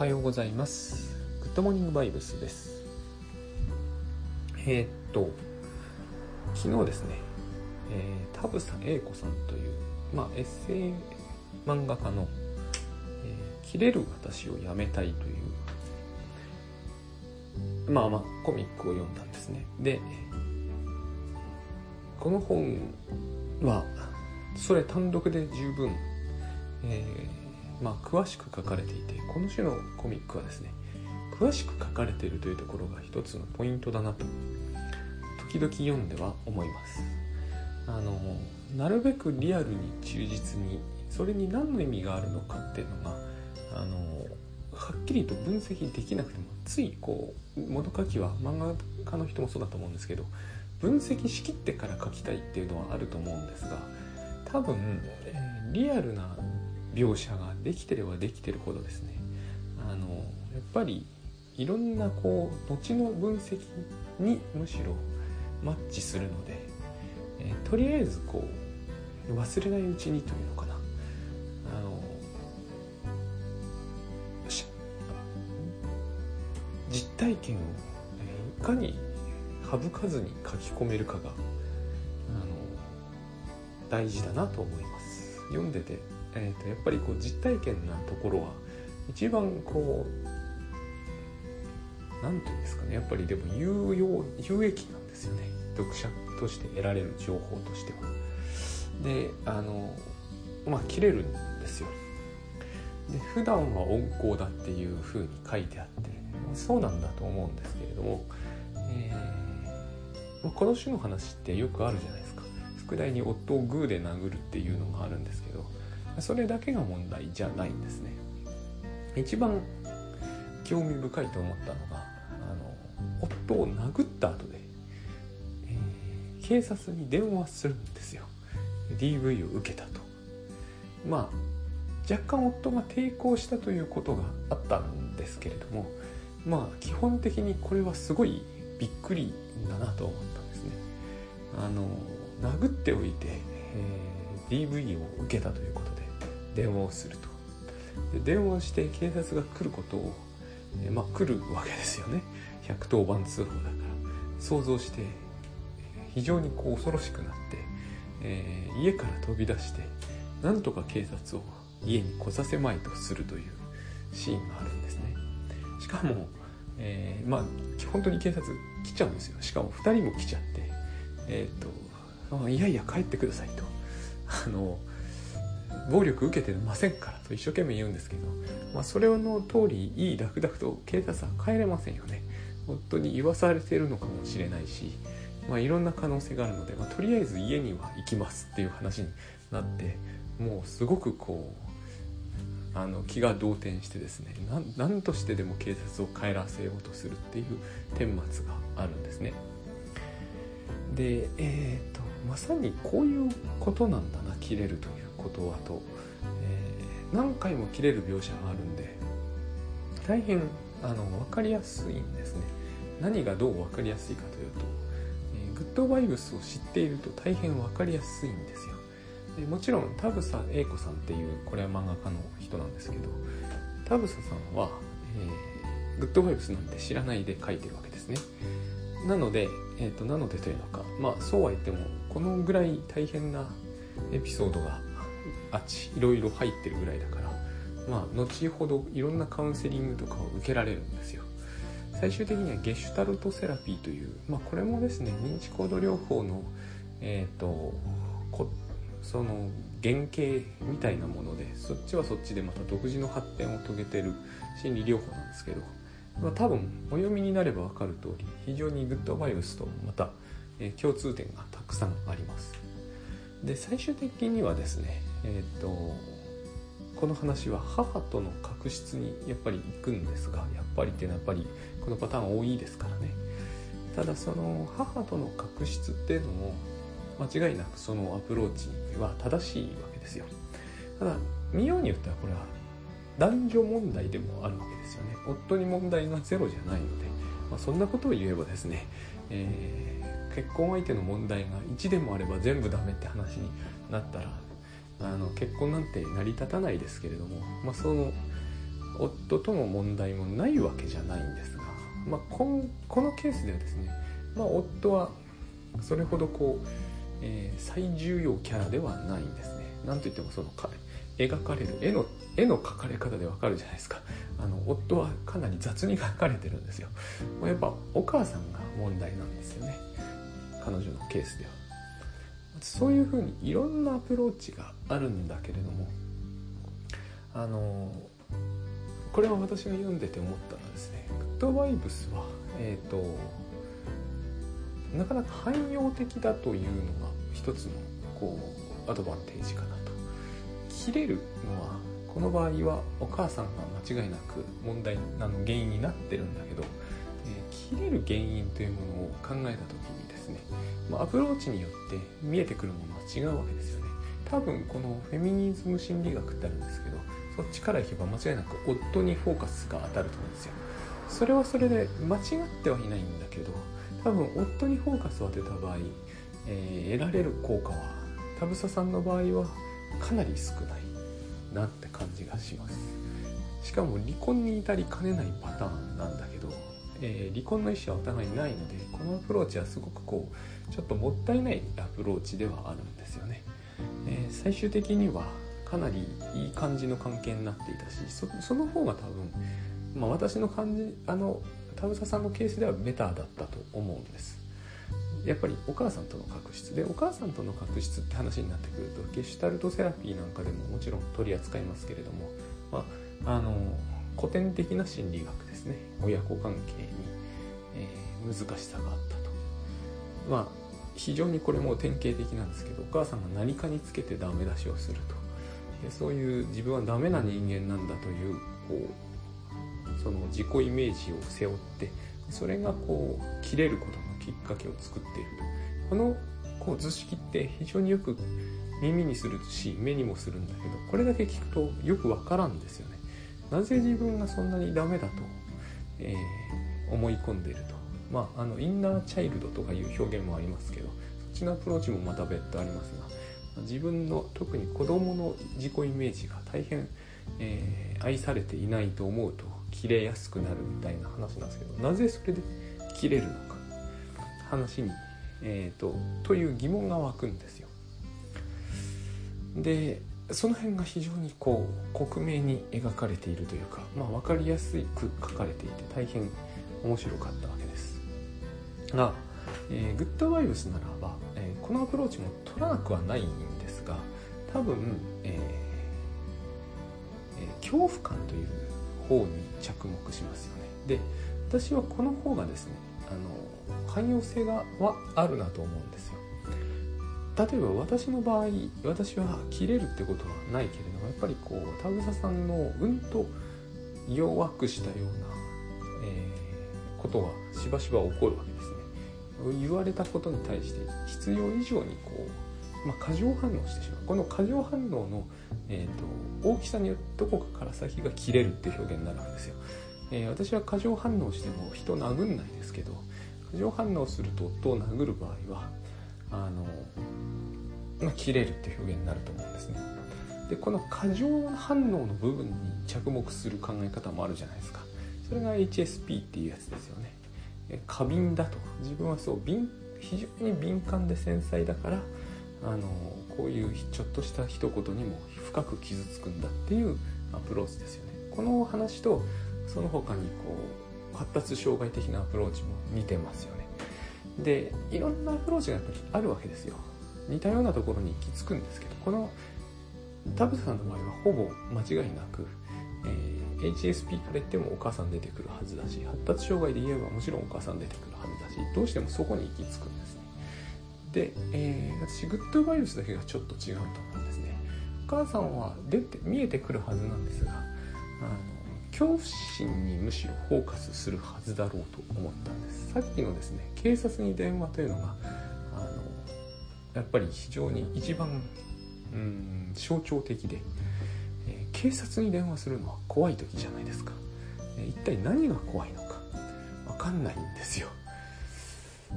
はようございます。グッドモーニングバイブスです。えー、っと昨日ですね、えー、田房英子さんという、まあ、エッセイ漫画家の「えー、切れる私をやめたい」というまあまあコミックを読んだんですね。でこの本はそれ単独で十分、えー、まあ、詳しく書かれていてこの種のコミックはですね詳しく書かれているというところが一つのポイントだなと時々読んでは思います。あのなるべくリアルに忠実にそれに何の意味があるのかっていうのがあのはっきりと分析できなくてもついこう元書きは漫画家の人もそうだと思うんですけど分析しきってから書きたいっていうのはあると思うんですが多分、えー、リアルな描写ができてればできてるほどですね。あのやっぱりいろんなこう後の分析にむしろマッチするので、えー、とりあえずこう忘れないうちにというのかな。あの実体験をいかに省かずに書き込めるかがあの大事だなと思います。読んでて、えーと、やっぱりこう実体験なところは一番こう何て言うんですかねやっぱりでも有用有益なんですよね。読者として得られる情報としては。であのまあ切れるんですよ。で普段は温厚だっていうふうに書いてあってそうなんだと思うんですけれども、えー、この種の話ってよくあるじゃないですか。副題に夫をグーで殴るっていうのがあるんですけどそれだけが問題じゃないんですね。一番興味深いと思ったのがあの夫を殴った後で、えー、警察に電話するんですよ。DV を受けたと。まあ若干夫が抵抗したということがあったんですけれどもまあ基本的にこれはすごいびっくりだなと思ったんですね。あの殴っておいて、えー、DV を受けたということで電話をすると。で電話して警察が来ることを、えー、まあ来るわけですよね。110番通報だから。想像して非常にこう恐ろしくなって、えー、家から飛び出してなんとか警察を家に来させまいとするというシーンがあるんですね。しかも、えー、まあ本当に警察来ちゃうんですよ。しかも2人も来ちゃってえっ、ー、といやいや帰ってくださいと。あの暴力受けてませんからと一生懸命言うんですけど、まあ、それの通りいいダクダクと警察は帰れませんよね本当に言わされてるのかもしれないし、まあ、いろんな可能性があるので、まあ、とりあえず家には行きますっていう話になってもうすごくこうあの気が動転してですね何としてでも警察を帰らせようとするっていう顛末があるんですね。でえっ、ー、とまさにこういうことなんだな切れるということはと、えー、何回も切れる描写があるんで大変あの分かりやすいんですね。何がどう分かりやすいかというと、えー、グッドバイブスを知っていると大変分かりやすいんですよ。でもちろん田房英子さんっていうこれは漫画家の人なんですけど田房さんは、えー、グッドバイブスなんて知らないで書いてるわけですね。なので、えーと、なのでというのかまあそうは言ってもこのぐらい大変なエピソードがあっちいろいろ入ってるぐらいだからまあ後ほどいろんなカウンセリングとかを受けられるんですよ。最終的にはゲシュタルトセラピーという、まあ、これもですね認知行動療法のえっ、ー、とその原型みたいなものでそっちはそっちでまた独自の発展を遂げてる心理療法なんですけどまあ、多分お読みになれば分かる通り非常にグッドバイブスとまた、え、共通点がたくさんあります。で最終的にはですねえっ、ー、とこの話は母との確執にやっぱり行くんですがやっぱりっていうのはやっぱりこのパターン多いですからね。ただその母との確執っていうのも間違いなくそのアプローチは正しいわけですよ。ただ見ようによってはこれは男女問題でもあるわけですよね。夫に問題がゼロじゃないので、まあ、そんなことを言えばですね、えー、結婚相手の問題が1でもあれば全部ダメって話になったらあの結婚なんて成り立たないですけれども、まあ、その夫との問題もないわけじゃないんですが、まあ、こんこのケースではですね、まあ、夫はそれほどこう、えー、最重要キャラではないんですね。なんといってもその描かれる絵の絵の描かれ方でわかるじゃないですか。あの夫はかなり雑に描かれてるんですよ。やっぱお母さんが問題なんですよね。彼女のケースでは。そういうふうにいろんなアプローチがあるんだけれどもあのこれは私が読んでて思ったのはですねグッドバイブスはえっ、ー、となかなか汎用的だというのが一つのこうアドバンテージかなと。切れるのはこの場合はお母さんが間違いなく問題あの原因になってるんだけど、えー、切れる原因というものを考えた時にですね、アプローチによって見えてくるものは違うわけですよね。多分このフェミニズム心理学ってあるんですけどそっちからいけば間違いなく夫にフォーカスが当たると思うんですよ。それはそれで間違ってはいないんだけど多分夫にフォーカスを当てた場合、えー、得られる効果は田房さんの場合はかなり少ないなって感じがします。しかも離婚に至りかねないパターンなんだけど、えー、離婚の意思はお互いないのでこのアプローチはすごくこうちょっともったいないアプローチではあるんですよね、えー、最終的にはかなりいい感じの関係になっていたしその方が多分、まあ、私の感じあの田房さんのケースではベターだったと思うんです。やっぱりお母さんとの確執。でお母さんとの確執って話になってくるとゲシュタルトセラピーなんかでももちろん取り扱いますけれども、まあ、あの古典的な心理学ですね。親子関係に、えー、難しさがあったと。まあ非常にこれも典型的なんですけどお母さんが何かにつけてダメ出しをすると。でそういう自分はダメな人間なんだというこうその自己イメージを背負ってそれがこう切れることのきっかけを作っていると。このこう図式って非常によく耳にするし目にもするんだけどこれだけ聞くとよくわからんですよね。なぜ自分がそんなにダメだと、えー、思い込んでいるとまああのインナーチャイルドとかいう表現もありますけどそっちのアプローチもまた別途ありますが自分の特に子供の自己イメージが大変、えー、愛されていないと思うと切れやすくなるみたいな話なんですけどなぜそれで切れるのか話に、えーと、という疑問が湧くんですよ。でその辺が非常にこう克明に描かれているというか、まあ、分かりやすく書かれていて大変面白かったわけです。が、えー、グッドバイブスならば、えー、このアプローチも取らなくはないんですが多分、えーえ、恐怖感という方に着目しますよね。で私はこの方がですねあの汎用性がはあるなと思うんですよ例えば私の場合私は切れるってことはないけれどもやっぱりこう田草さんのうんと弱くしたような、えー、ことがしばしば起こるわけですね。言われたことに対して必要以上にこう、まあ、過剰反応してしまう。この過剰反応の、えーと、大きさによってどこかから先が切れるっていう表現になるわけですよ、えー、私は過剰反応しても人殴んないですけど過剰反応すると夫を殴る場合はあの、まあ、切れるって表現になると思うんですね。でこの過剰反応の部分に着目する考え方もあるじゃないですか。それが HSP っていうやつですよね。過敏だと。自分はそう敏非常に敏感で繊細だからあのこういうちょっとした一言にも深く傷つくんだっていうアプローチですよね。この話とその他にこう発達障害的なアプローチも似てますよね。でいろんなアプローチがやっぱりあるわけですよ。似たようなところに行き着くんですけどこの田臥さんの場合はほぼ間違いなく、えー、HSP から言ってもお母さん出てくるはずだし発達障害で言えばもちろんお母さん出てくるはずだしどうしてもそこに行き着くんですね。で、えー、私グッドバイブスだけがちょっと違うと思うんですね。お母さんは出て見えてくるはずなんですがあ恐怖心にむしろフォーカスするはずだろうと思ったんです。さっきのですね警察に電話というのがあのやっぱり非常に一番うん象徴的で、えー、警察に電話するのは怖い時じゃないですか、えー、一体何が怖いのか分かんないんですよ。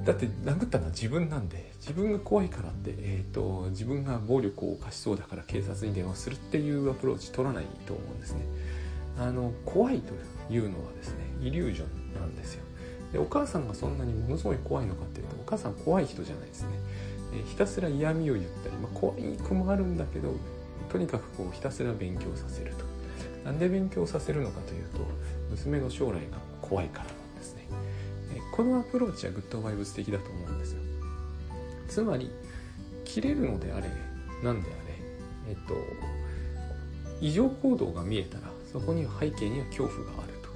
だって殴ったのは自分なんで自分が怖いからって、えーと自分が暴力を犯しそうだから警察に電話するっていうアプローチ取らないと思うんですね。あの怖いというのはですねイリュージョンなんですよ。でお母さんがそんなにものすごい怖いのかっていうとお母さん怖い人じゃないですね、えひたすら嫌味を言ったり、まあ、怖い子もあるんだけどとにかくこうひたすら勉強させると。なんで勉強させるのかというと娘の将来が怖いからなんですね、えこのアプローチはグッドバイブス的だと思うんですよ。つまり切れるのであれなんであれえっと異常行動が見えたらそこには背景には恐怖があると、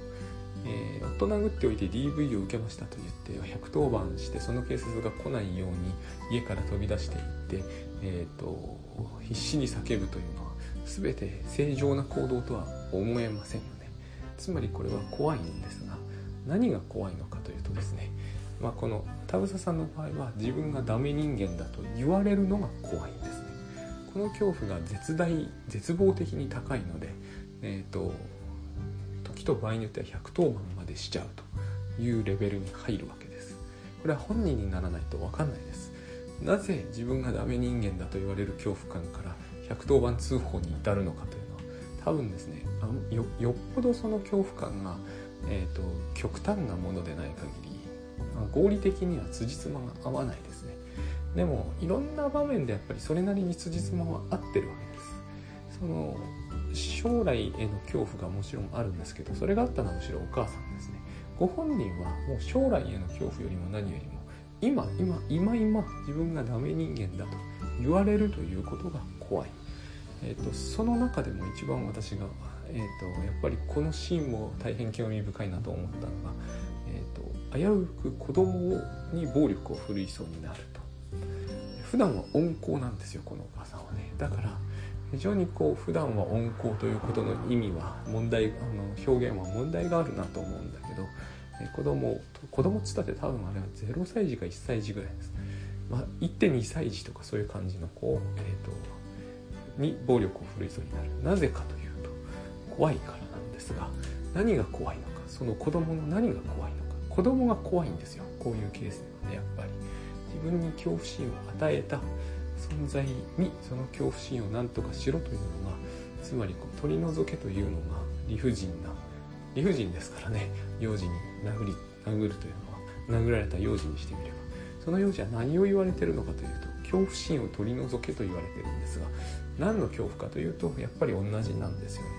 えー、夫殴っておいて DV を受けましたと言って110番してその警察が来ないように家から飛び出していって、えーと、必死に叫ぶというのは全て正常な行動とは思えませんよねつまりこれは怖いんですが何が怖いのかというとですねまあ、この田房さんの場合は自分がダメ人間だと言われるのが怖いんですね。この恐怖が絶大絶望的に高いので、えーと、時と場合によっては110番までしちゃうというレベルに入るわけです。これは本人にならないと分かんないです。なぜ自分がダメ人間だと言われる恐怖感から110番通報に至るのかというのは多分ですねよよっぽどその恐怖感が、えーと極端なものでない限り合理的には辻褄が合わないですね。でもいろんな場面でやっぱりそれなりに辻褄は合ってるわけです。その将来への恐怖がもちろんあるんですけどそれがあったのはむしろお母さんですね。ご本人はもう将来への恐怖よりも何よりも今今今今自分がダメ人間だと言われるということが怖い、えーと、その中でも一番私が、えーと、やっぱりこのシーンも大変興味深いなと思ったのが、えーと危うく子供に暴力を振るいそうになると。普段は温厚なんですよこのお母さんはね。だから非常にこう普段は温厚ということの意味は問題あの表現は問題があるなと思うんだけど子供子供っつったって多分あれは0歳児か1歳児ぐらいです、まあ、1.2歳児とかそういう感じの子、えーと、とに暴力を振るいそうになる。なぜかというと怖いからなんですが何が怖いのかその子供の何が怖いのか。子供が怖いんですよこういうケースではねやっぱり。自分に恐怖心を与えた存在にその恐怖心を何とかしろというのがつまりこう取り除けというのが理不尽な理不尽ですからね。幼児に殴り殴るというのは殴られた幼児にしてみれば。その幼児は何を言われてるのかというと恐怖心を取り除けと言われてるんですが何の恐怖かというとやっぱり同じなんですよね。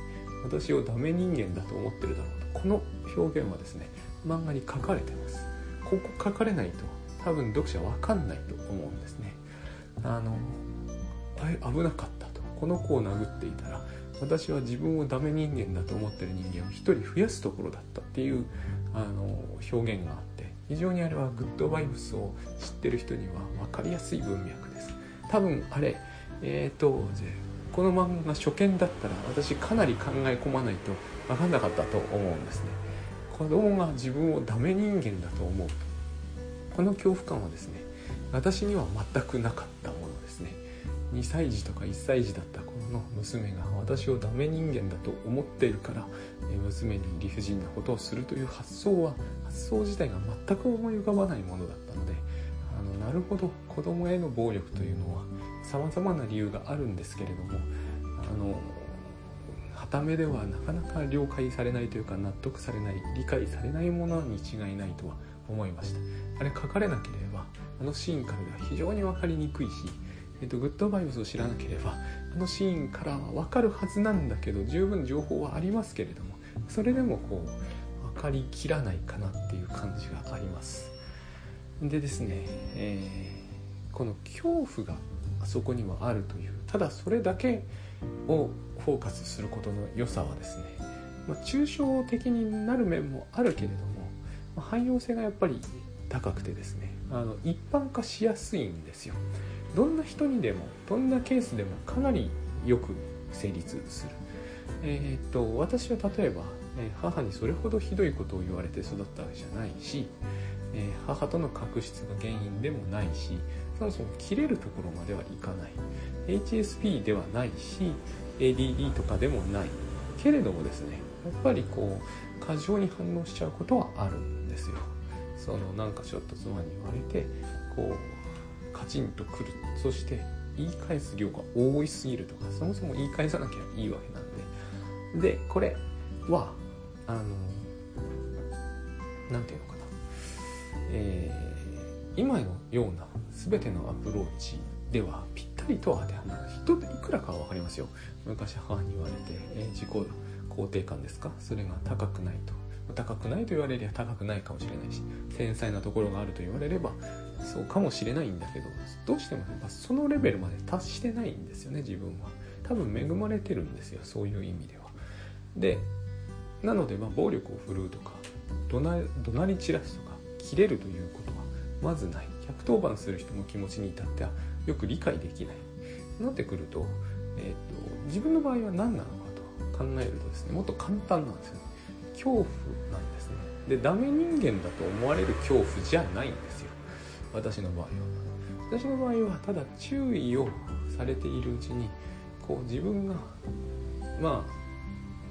私をダメ人間だと思ってるだろうとこの表現はですね漫画に書かれてます。ここ書かれないと多分読者わかんないと思うんですね。あのあれ危なかったと。この子を殴っていたら私は自分をダメ人間だと思ってる人間を一人増やすところだったっていうあの表現があって非常にあれはグッドバイブスを知ってる人には分かりやすい文脈です。多分あれえっ、ー、とこの漫画初見だったら私かなり考え込まないと分かんなかったと思うんですね。子供が自分をダメ人間だと思うこの恐怖感はですね私には全くなかったものですね。2歳児とか1歳児だった頃の娘が私をダメ人間だと思っているから娘に理不尽なことをするという発想は発想自体が全く思い浮かばないものだったのであのなるほど子供への暴力というのは様々な理由があるんですけれどもあのた目ではなかなか了解されないというか納得されない理解されないものに違いないとは思いました。あれ書かれなけれあのシーンからでは非常に分かりにくいし、えっと、グッドバイブスを知らなければあのシーンから分かるはずなんだけど十分情報はありますけれどもそれでもこう分かりきらないかなっていう感じがあります。でですね、えー、この恐怖があそこにはあるというただそれだけをフォーカスすることの良さはですね、まあ、抽象的になる面もあるけれども、ま、汎用性がやっぱり高くてですねあの一般化しやすいんですよ。どんな人にでもどんなケースでもかなりよく成立する。えー、っと私は例えば、え母にそれほどひどいことを言われて育ったわけじゃないし、え、母との確執が原因でもないしそもそも切れるところまではいかない。HSP ではないし ADD とかでもない。けれどもですねやっぱりこう過剰に反応しちゃうことはあるんですよ。そのなんかちょっと妻に言われてこうカチンとくる。そして言い返す量が多いすぎるとかそもそも言い返さなきゃいいわけなんで。でこれはあの何て言うのかな、えー、今のような全てのアプローチではぴったりとは当てはまらない。人っていくらかは分かりますよ。昔母に言われて、えー、自己肯定感ですか？それが高くないと。高くないと言われりゃ高くないかもしれないし繊細なところがあると言われればそうかもしれないんだけどどうしてもやっぱそのレベルまで達してないんですよね自分は。多分恵まれてるんですよそういう意味では。でなのでまあ暴力を振るうとか怒鳴り散らすとか切れるということはまずない。110番する人の気持ちに至ってはよく理解できない。なってくると,、えーと、自分の場合は何なのかと考えるとですねもっと簡単なんですよね。恐怖なんですね。でダメ人間だと思われる恐怖じゃないんですよ。私の場合は。私の場合はただ注意をされているうちにこう自分がまあ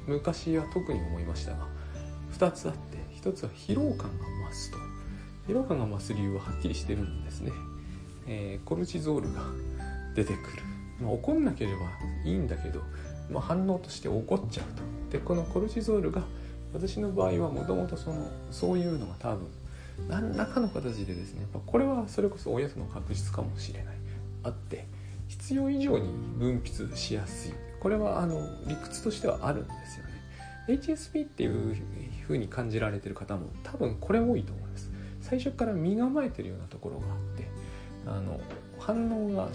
昔は特に思いましたが2つあって1つは疲労感が増すと。疲労感が増す理由ははっきりしてるんですね、えー、コルチゾールが出てくる、まあ、怒んなければいいんだけど、まあ、反応として怒っちゃうと。でこのコルチゾールが私の場合はもともとそのそういうのが多分何らかの形でですねこれはそれこそ親との確実かもしれない。あって必要以上に分泌しやすい。これはあの理屈としてはあるんですよね。HSP っていう風に感じられてる方も多分これ多いと思います。最初から身構えてるようなところがあってあの反応が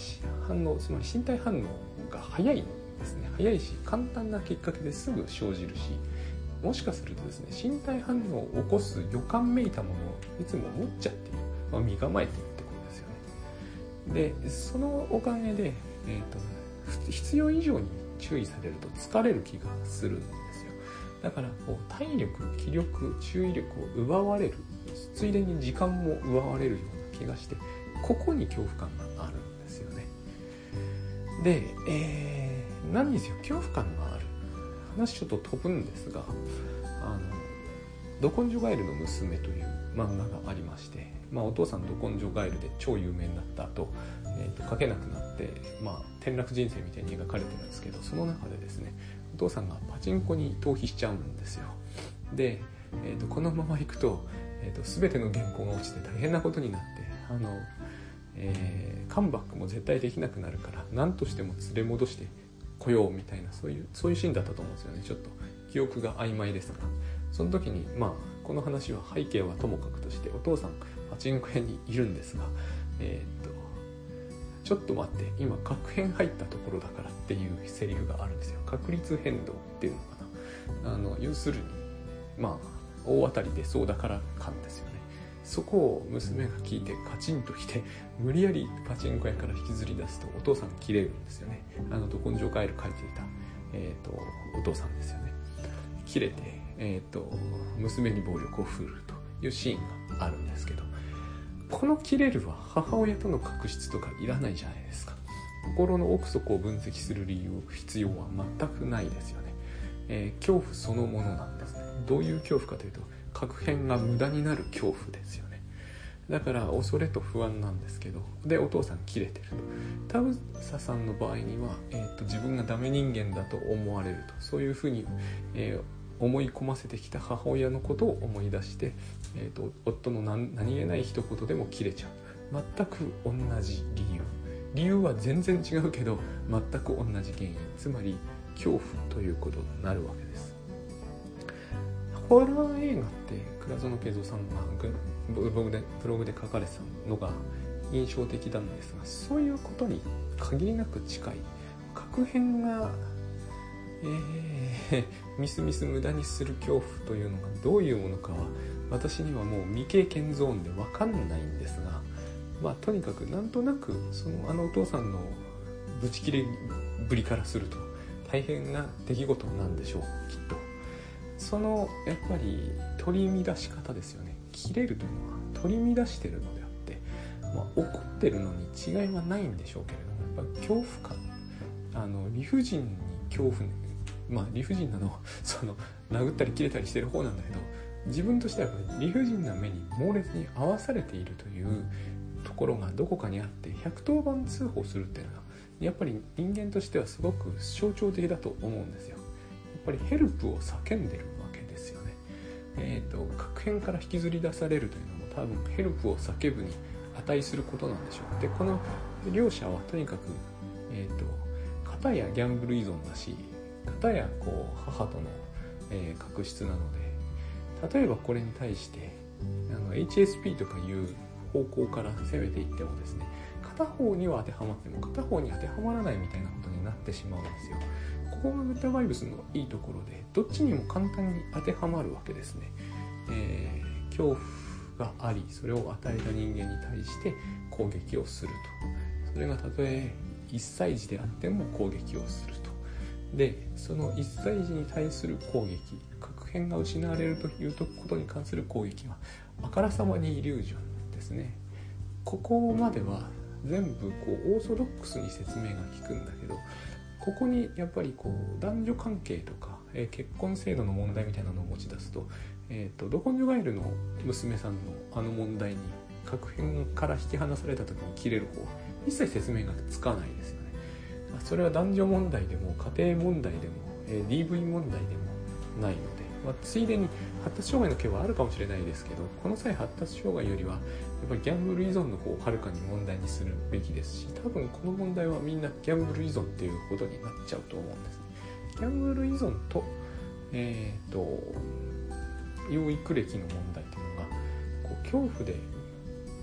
反応つまり身体反応が早いですね。早いし簡単なきっかけですぐ生じるしもしかするとですね身体反応を起こす予感めいたものをいつも持っちゃっている、まあ、身構えているってことですよね。でそのおかげで、えーと、と必要以上に注意されると疲れる気がするんですよ。だからこう体力気力注意力を奪われるついでに時間も奪われるような気がしてここに恐怖感があるんですよね。で、えー、何にせよ。恐怖感が話ちょっと飛ぶんですがあの「ど根性ガエルの娘」という漫画がありまして、まあ、お父さんど根性ガエルで超有名になった後、えーと、書けなくなって、まあ、転落人生みたいに描かれてるんですけどその中でですねお父さんがパチンコに逃避しちゃうんですよ。で、えーと、このままいくと,、えーと、全ての原稿が落ちて大変なことになってあの、えー、カムバックも絶対できなくなるから何としても連れ戻してこようみたいなそういうそういうシーンだったと思うんですよねちょっと。記憶が曖昧ですがその時にまあこの話は背景はともかくとしてお父さんパチンコ屋にいるんですがえー、っとちょっと待って今確変入ったところだからっていうセリフがあるんですよ。確率変動っていうのかな。あの要するにまあ大当たりでそうだから感ですよね。そこを娘が聞いてカチンときて無理やりパチンコ屋から引きずり出すとお父さん切れるんですよね。あのど根性ガエル書いていた、えーと、お父さんですよね。切れて、えーと娘に暴力を振るというシーンがあるんですけどこの切れるは母親との確執とかいらないじゃないですか。心の奥底を分析する理由必要は全くないですよね、えー、恐怖そのものなんですね。どういう恐怖かというと確変が無駄になる恐怖ですよね。だから恐れと不安なんですけどでお父さん切れてると。田草さんの場合には、えーと、自分がダメ人間だと思われると。そういうふうに、えー思い込ませてきた母親のことを思い出して、えーと、夫の何何気ない一言でも切れちゃう。全く同じ理由。理由は全然違うけど全く同じ原因。つまり恐怖ということになるわけです。ホラー映画って倉園慶三さんがブログでブログで書かれてたのが印象的なんですがそういうことに限りなく近い。確変がえー、ミスミス無駄にする恐怖というのがどういうものかは私にはもう未経験ゾーンで分かんないんですがまあとにかくなんとなくそのあのお父さんのブチ切れぶりからすると大変な出来事なんでしょうきっと。そのやっぱり取り乱し方ですよね切れるというのは取り乱してるのであって、まあ、怒ってるのに違いはないんでしょうけれどもやっぱ恐怖感あの理不尽に恐怖まあ理不尽なのは その殴ったり切れたりしてる方なんだけど自分としては理不尽な目に猛烈に合わされているというところがどこかにあって110番通報するっていうのはやっぱり人間としてはすごく象徴的だと思うんですよ。ぱりヘルプを叫んでるわけですよね。えーと、核変から引きずり出されるというのも多分ヘルプを叫ぶに値することなんでしょう。でこの両者はとにかく、えーと、片やギャンブル依存だし片やこう母との、えー、確執なので例えばこれに対してあの HSP とかいう方向から攻めていってもですね片方には当てはまっても片方に当てはまらないみたいなことになってしまうんですよ。ここがメタバイブスのいいところでどっちにも簡単に当てはまるわけですね。えー、恐怖がありそれを与えた人間に対して攻撃をすると。それがたとえ1歳児であっても攻撃をすると。でその1歳児に対する攻撃確変が失われるということに関する攻撃はあからさまにイリュージョンですね。ここまでは全部こうオーソドックスに説明が効くんだけどここにやっぱりこう男女関係とか、えー、結婚制度の問題みたいなのを持ち出すと,、えーと、ど根性ガエルの娘さんのあの問題に確変から引き離された時に切れる方一切説明がつかないですよね。それは男女問題でも家庭問題でも、えー、DV 問題でもないのでまあ、ついでに発達障害の件はあるかもしれないですけどこの際発達障害よりはっぱりギャンブル依存の方をはるかに問題にするべきですし多分この問題はみんなギャンブル依存っていうことになっちゃうと思うんですね。ギャンブル依存と,、えーと、養育歴の問題というのがこう恐怖で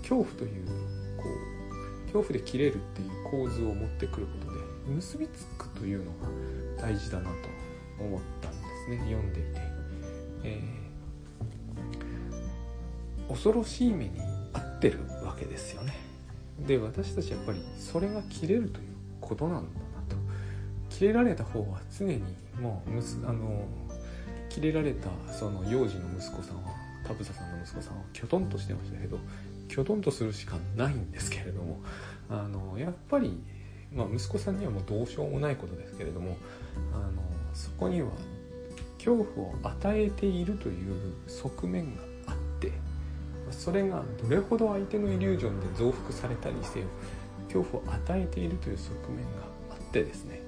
恐怖というこう恐怖で切れるっていう構図を持ってくることで結びつくというのが大事だなと思ったんですね読んでいて。えー、恐ろしい目にってるわけですよね。で私たちやっぱりそれが切れるということなんだなと。切れられた方は常にもうむすあの切れられたその幼児の息子さんは田房さんの息子さんはきょとんとしてましたけどきょとんとするしかないんですけれどもあのやっぱり、まあ、息子さんにはもうどうしようもないことですけれどもあのそこには恐怖を与えているという側面がそれがどれほど相手のイリュージョンで増幅されたにせよ恐怖を与えているという側面があってですね、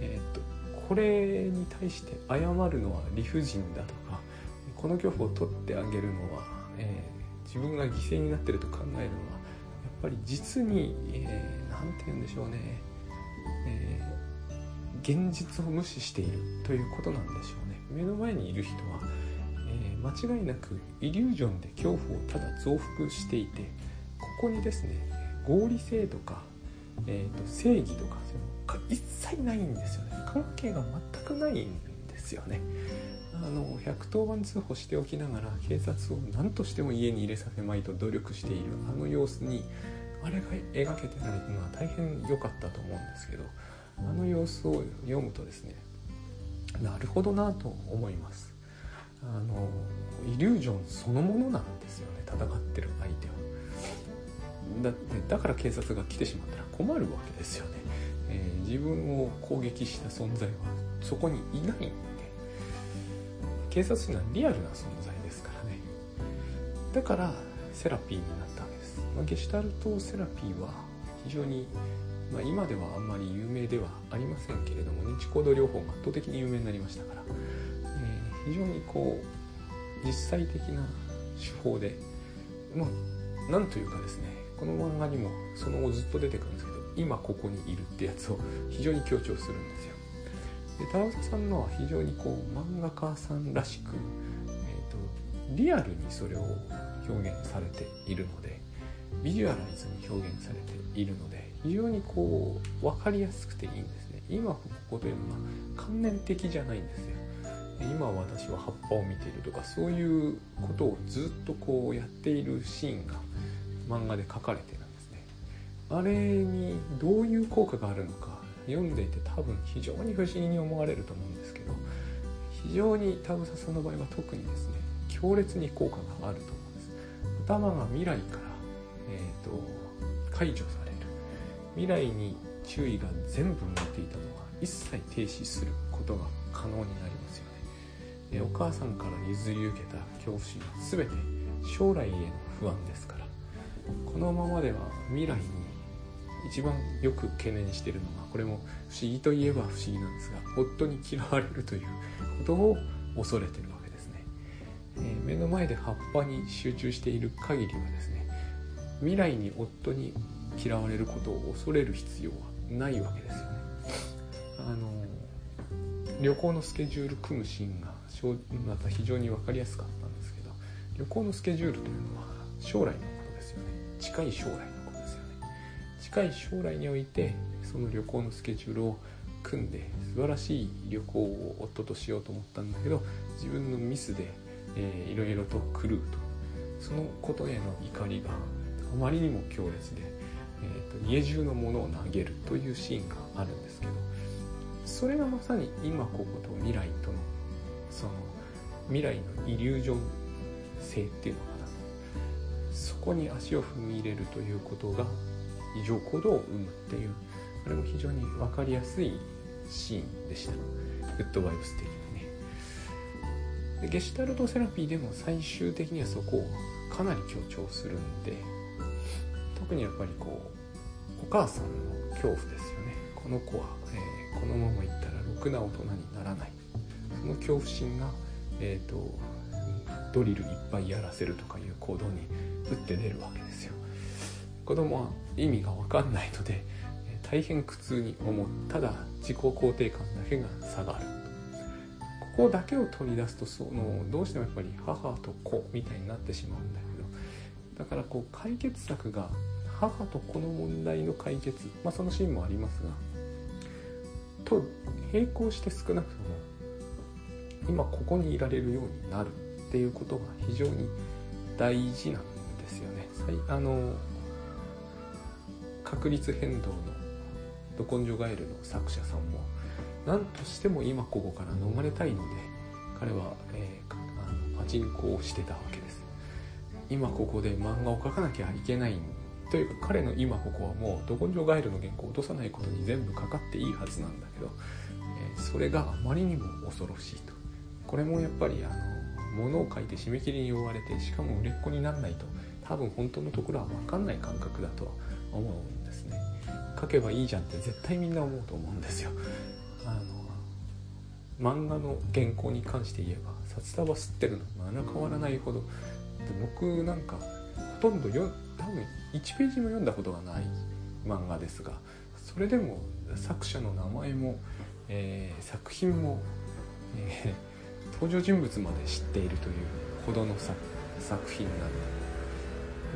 えー、っとこれに対して謝るのは理不尽だとかこの恐怖を取ってあげるのは、えー、自分が犠牲になってると考えるのはやっぱり実に何、えー、て言うんでしょうね、えー、現実を無視しているということなんでしょうね。目の前にいる人は、間違いなくイリュージョンで恐怖をただ増幅していてここにですね合理性とか、えーと、正義とかその一切ないんですよね。関係が全くないんですよね。あの110番通報しておきながら警察を何としても家に入れさせまいと努力しているあの様子にあれが描けてられるのは大変良かったと思うんですけどあの様子を読むとですねなるほどなと思います。あのイリュージョンそのものなんですよね戦ってる相手は。だってだから警察が来てしまったら困るわけですよね、えー、自分を攻撃した存在はそこにいないんで。警察というのはリアルな存在ですからね。だからセラピーになったわけです、まあ、ゲシュタルトセラピーは非常にまあ、今ではあんまり有名ではありませんけれども認知行動療法が圧倒的に有名になりましたから、非常にこう実際的な手法でまあなんというかですねこの漫画にもその後ずっと出てくるんですけど今ここにいるってやつを非常に強調するんですよ。で田中さんのは非常にこう漫画家さんらしく、えーと、リアルにそれを表現されているのでビジュアライズに表現されているので非常にこう分かりやすくていいんですね今ここというのは観念的じゃないんですよ今私は葉っぱを見ているとかそういうことをずっとこうやっているシーンが漫画で書かれてるんですね。あれにどういう効果があるのか読んでいて多分非常に不思議に思われると思うんですけど非常に田草さんの場合は特にですね強烈に効果があると思うんです。頭が未来から、えーと解除される。未来に注意が全部向いていたのが一切停止することが可能になります。お母さんから譲り受けた恐怖心は全て将来への不安ですから。このままでは未来に一番よく懸念してるのがこれも不思議といえば不思議なんですが夫に嫌われるということを恐れてるわけですね、えー、目の前で葉っぱに集中している限りはですね未来に夫に嫌われることを恐れる必要はないわけですよね。あの旅行のスケジュール組むシーンがまた非常に分かりやすかったんですけど旅行のスケジュールというのは将来のことですよね。近い将来のことですよね。近い将来においてその旅行のスケジュールを組んで素晴らしい旅行を夫としようと思ったんだけど自分のミスで、えー、いろいろと狂うと。そのことへの怒りがあまりにも強烈で、えーと、家中のものを投げるというシーンがあるんですけどそれがまさに今ここと未来とのその未来のイリュージョン性っていうのかなそこに足を踏み入れるということが異常行動を生むっていうあれも非常に分かりやすいシーンでした。グッドバイブス的にね。でゲシュタルトセラピーでも最終的にはそこをかなり強調するんで特にやっぱりこうお母さんの恐怖ですよね。この子は、えー、このままいったらろくな大人にならない。の恐怖心が、えーと、ドリルいっぱいやらせるとかいう行動に打って出るわけですよ。子供は意味が分かんないので大変苦痛に思う。ただ自己肯定感だけが下がる。ここだけを取り出すとそのどうしてもやっぱり母と子みたいになってしまうんだけどだからこう解決策が母と子の問題の解決、まあ、そのシーンもありますがと並行して少なくとも今ここにいられるようになるっていうことが非常に大事なんですよね。あの確率変動のど根性ガエルの作者さんも何としても今ここから逃れたいので彼は、えー、あのパチンコをしてたわけです今ここで漫画を描かなきゃいけないというか彼の今ここはもうど根性ガエルの原稿を落とさないことに全部かかっていいはずなんだけど、えー、それがあまりにも恐ろしいとこれもやっぱりあの物を書いて締め切りに追われてしかも売れっ子にならないと多分本当のところは分かんない感覚だとは思うんですね。書けばいいじゃんって絶対みんな思うと思うんですよ。あの漫画の原稿に関して言えば札束吸ってるのまだ変わらないほど。僕なんかほとんどよ多分1ページも読んだことがない漫画ですがそれでも作者の名前も、えー、作品も、えー登場人物まで知っているというほどの作品なん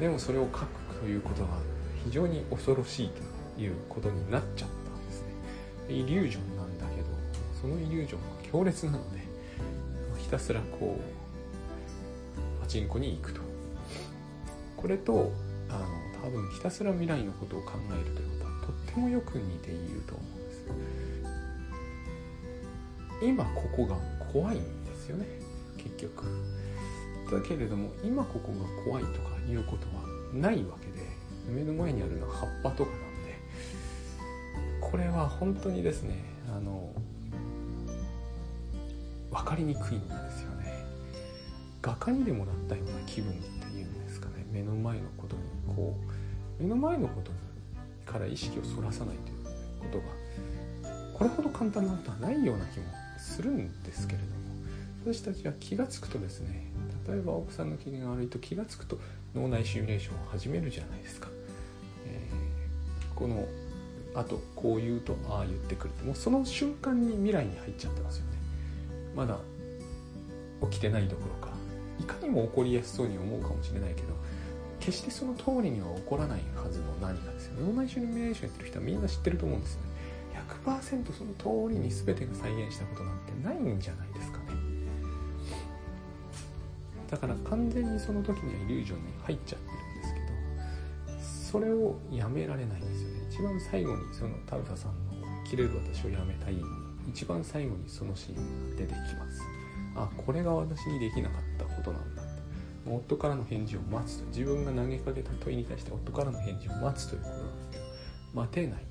ででもそれを書くということが非常に恐ろしいということになっちゃったんですね。イリュージョンなんだけどそのイリュージョンは強烈なのでひたすらこうパチンコに行くと。これとあの多分ひたすら未来のことを考えるということはとってもよく似ていると思うんです今ここが怖いんですよね。結局。だけれども今ここが怖いとかいうことはないわけで目の前にあるのは葉っぱとかなんでこれは本当にですねあの分かりにくいんですよね。画家にでもなったような気分っていうんですかね。目の前のことにこう目の前のことから意識をそらさないということがこれほど簡単なことはないような気もするんですけれど私たちは気が付くとですね例えば奥さんの機嫌が悪いと気が付くと脳内シミュレーションを始めるじゃないですか、えー、このあとこう言うとああ言ってくるもうその瞬間に未来に入っちゃってますよね。まだ起きてないどころか。いかにも起こりやすそうに思うかもしれないけど決してその通りには起こらないはずの何かですよ脳内シミュレーションやってる人はみんな知ってると思うんですよね。100%その通りに全てが再現したことなんてないんじゃないだから完全にその時にはイリュージョンに入っちゃってるんですけどそれをやめられないんですよね。一番最後にそのタウタさんの「切れる私をやめたい」一番最後にそのシーンが出てきます。あこれが私にできなかったことなんだって。夫からの返事を待つと自分が投げかけた問いに対して夫からの返事を待つということなんですけど待てない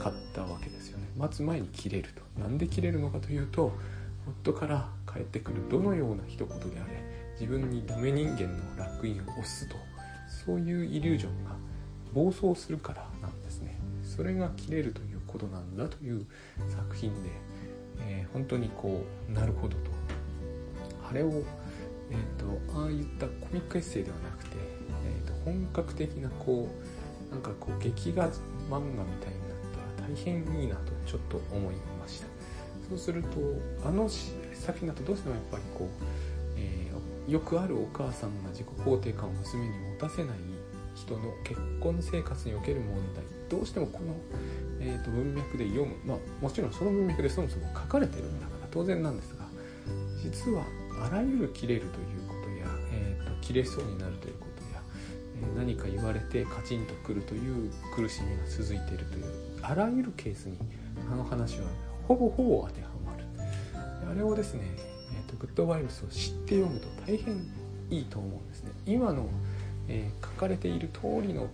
かったわけですよね。待つ前に切れると。なんで切れるのかというと夫から返ってくるどのような一言であれ自分にダメ人間の烙印を押すとそういうイリュージョンが暴走するからなんですね。それが切れるということなんだという作品で、えー、本当にこうなるほどと。あれを、えーと、ああいったコミックエッセイではなくて、えーと、本格的なこうなんかこう劇画漫画みたいになったら大変いいなとちょっと思いました。そうするとあの作品だとどうしてもやっぱりこう、よくあるお母さんが自己肯定感を娘に持たせない人の結婚生活における問題どうしてもこの、えーと、文脈で読む。まあもちろんその文脈でそもそも書かれてるんだから当然なんですが実はあらゆる切れるということや、えーと、切れそうになるということや、え、何か言われてカチンとくるという苦しみが続いているというあらゆるケースにあの話はほぼほぼ当てはまる。あれをですね、グッドバイブスを知って読むと大変いいと思うんですね。今の、えー、書かれている通りの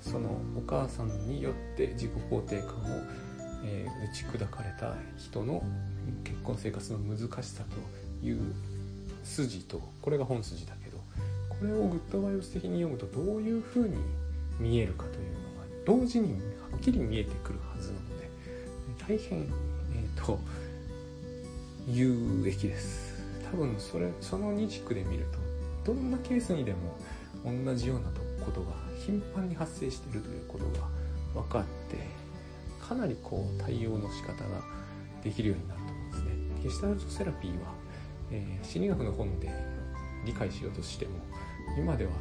そのお母さんによって自己肯定感を、えー、打ち砕かれた人の結婚生活の難しさという筋とこれが本筋だけどこれをグッドバイブス的に読むとどういうふうに見えるかというのが同時にはっきり見えてくるはずなので大変、えーと、有益です。多分それその二軸で見るとどんなケースにでも同じようなことが頻繁に発生しているということが分かってかなりこう対応の仕方ができるようになると思うんですね。ゲシュタルトセラピーは、えー、心理学の本で理解しようとしても今では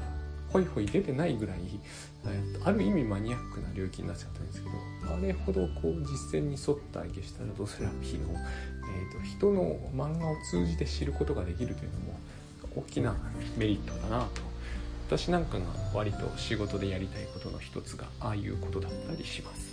ホイホイ出てないぐらいある意味マニアックな領域になっちゃったんですけどあれほどこう実践に沿ったゲシュタルトセラピーを、と、人の漫画を通じて知ることができるというのも大きなメリットだなと私なんかが割と仕事でやりたいことの一つがああいうことだったりします。